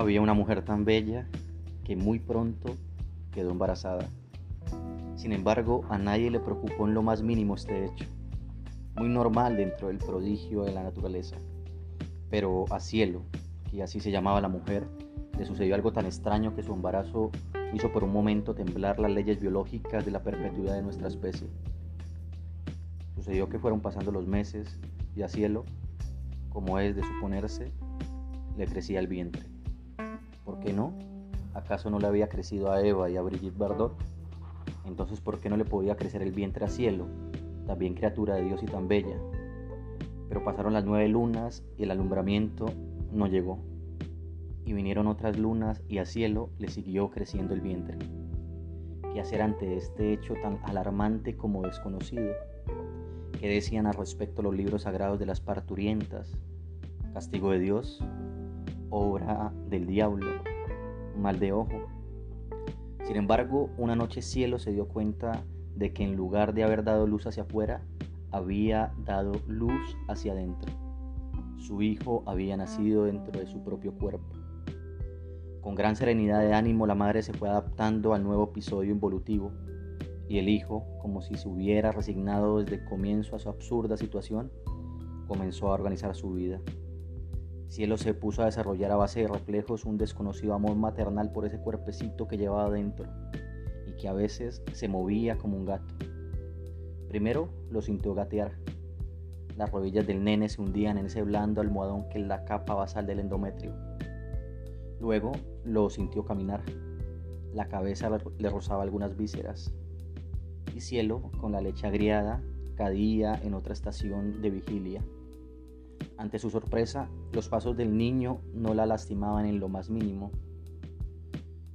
Había una mujer tan bella que muy pronto quedó embarazada. Sin embargo, a nadie le preocupó en lo más mínimo este hecho, muy normal dentro del prodigio de la naturaleza. Pero a Cielo, que así se llamaba la mujer, le sucedió algo tan extraño que su embarazo hizo por un momento temblar las leyes biológicas de la perpetuidad de nuestra especie. Sucedió que fueron pasando los meses y a Cielo, como es de suponerse, le crecía el vientre. ¿Por qué no? ¿Acaso no le había crecido a Eva y a Brigitte Bardot? Entonces, ¿por qué no le podía crecer el vientre a Cielo, también criatura de Dios y tan bella? Pero pasaron las nueve lunas y el alumbramiento no llegó y vinieron otras lunas y a cielo le siguió creciendo el vientre. ¿Qué hacer ante este hecho tan alarmante como desconocido? ¿Qué decían al respecto los libros sagrados de las parturientas? ¿Castigo de Dios? ¿Obra del diablo? ¿Mal de ojo? Sin embargo, una noche cielo se dio cuenta de que en lugar de haber dado luz hacia afuera, había dado luz hacia adentro. Su hijo había nacido dentro de su propio cuerpo. Con gran serenidad de ánimo la madre se fue adaptando al nuevo episodio involutivo y el hijo, como si se hubiera resignado desde el comienzo a su absurda situación, comenzó a organizar su vida. Cielo se puso a desarrollar a base de reflejos un desconocido amor maternal por ese cuerpecito que llevaba dentro y que a veces se movía como un gato. Primero lo sintió gatear. Las rodillas del nene se hundían en ese blando almohadón que es la capa basal del endometrio Luego lo sintió caminar. La cabeza le rozaba algunas vísceras. Y cielo, con la leche agriada, cadía en otra estación de vigilia. Ante su sorpresa, los pasos del niño no la lastimaban en lo más mínimo.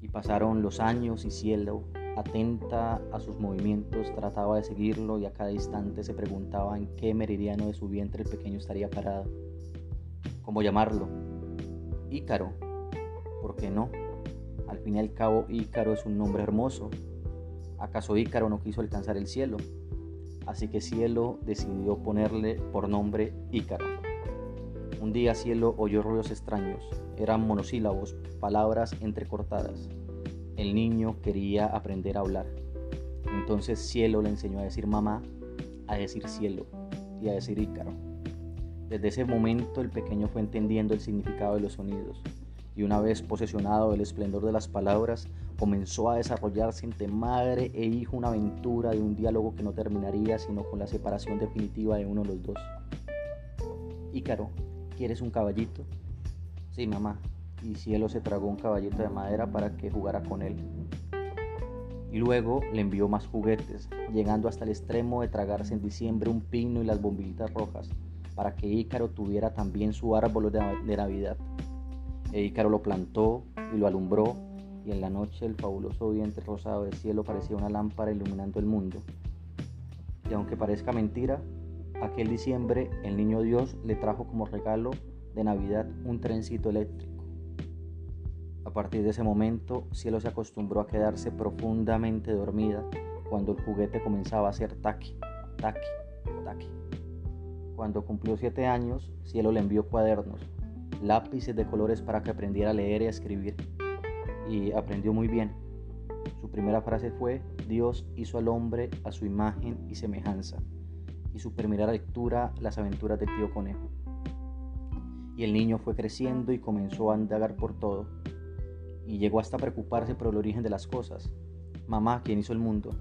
Y pasaron los años y cielo, atenta a sus movimientos, trataba de seguirlo y a cada instante se preguntaba en qué meridiano de su vientre el pequeño estaría parado. ¿Cómo llamarlo? Ícaro, ¿por qué no? Al fin y al cabo, Ícaro es un nombre hermoso. ¿Acaso Ícaro no quiso alcanzar el cielo? Así que Cielo decidió ponerle por nombre Ícaro. Un día Cielo oyó ruidos extraños. Eran monosílabos, palabras entrecortadas. El niño quería aprender a hablar. Entonces Cielo le enseñó a decir mamá, a decir cielo y a decir Ícaro. Desde ese momento el pequeño fue entendiendo el significado de los sonidos y una vez posesionado del esplendor de las palabras, comenzó a desarrollarse entre madre e hijo una aventura de un diálogo que no terminaría sino con la separación definitiva de uno de los dos. Ícaro, ¿quieres un caballito? Sí, mamá. Y Cielo se tragó un caballito de madera para que jugara con él. Y luego le envió más juguetes, llegando hasta el extremo de tragarse en diciembre un pino y las bombillitas rojas, para que Ícaro tuviera también su árbol de Navidad. E Ícaro lo plantó y lo alumbró, y en la noche el fabuloso vientre rosado del cielo parecía una lámpara iluminando el mundo. Y aunque parezca mentira, aquel diciembre el niño Dios le trajo como regalo de Navidad un trencito eléctrico. A partir de ese momento, Cielo se acostumbró a quedarse profundamente dormida cuando el juguete comenzaba a hacer taqui, taqui, taqui. Cuando cumplió siete años, Cielo le envió cuadernos, lápices de colores para que aprendiera a leer y a escribir. Y aprendió muy bien. Su primera frase fue, Dios hizo al hombre a su imagen y semejanza. Y su primera lectura, Las aventuras del tío conejo. Y el niño fue creciendo y comenzó a indagar por todo. Y llegó hasta preocuparse por el origen de las cosas. Mamá, ¿quién hizo el mundo?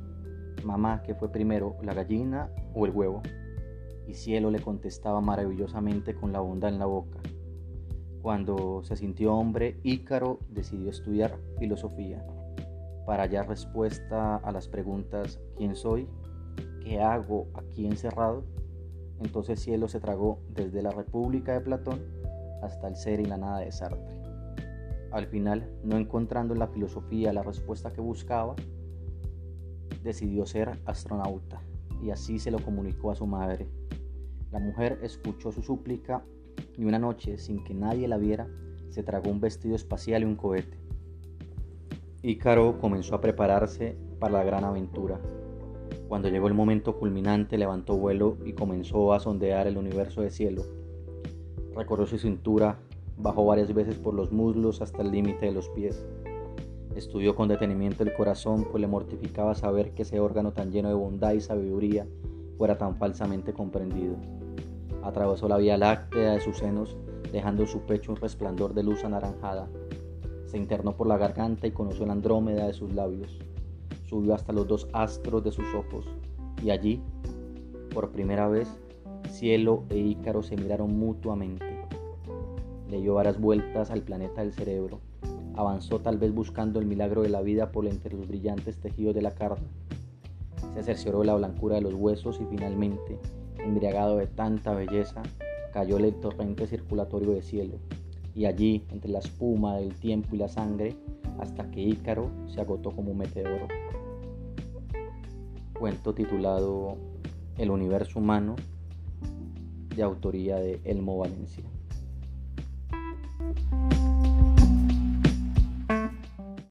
Mamá, ¿qué fue primero, la gallina o el huevo? Y Cielo le contestaba maravillosamente con la bondad en la boca. Cuando se sintió hombre, Ícaro decidió estudiar filosofía para hallar respuesta a las preguntas ¿quién soy? ¿Qué hago aquí encerrado? Entonces Cielo se tragó desde la República de Platón hasta el ser y la nada de Sartre. Al final, no encontrando en la filosofía la respuesta que buscaba, decidió ser astronauta y así se lo comunicó a su madre. La mujer escuchó su súplica y una noche, sin que nadie la viera, se tragó un vestido espacial y un cohete. Ícaro comenzó a prepararse para la gran aventura. Cuando llegó el momento culminante, levantó vuelo y comenzó a sondear el universo de cielo. Recorrió su cintura bajó varias veces por los muslos hasta el límite de los pies. Estudió con detenimiento el corazón, pues le mortificaba saber que ese órgano tan lleno de bondad y sabiduría fuera tan falsamente comprendido. Atravesó la vía láctea de sus senos, dejando su pecho un resplandor de luz anaranjada. Se internó por la garganta y conoció la Andrómeda de sus labios. Subió hasta los dos astros de sus ojos, y allí, por primera vez, cielo e Ícaro se miraron mutuamente. Le dio varias vueltas al planeta del cerebro Avanzó tal vez buscando el milagro de la vida por entre los brillantes tejidos de la carne. Se cercioró de la blancura de los huesos y finalmente, embriagado de tanta belleza, cayó el torrente circulatorio del cielo, y allí, entre la espuma del tiempo y la sangre, hasta que Ícaro se agotó como un meteoro. Cuento titulado El universo humano, de autoría de Elmo Valencia.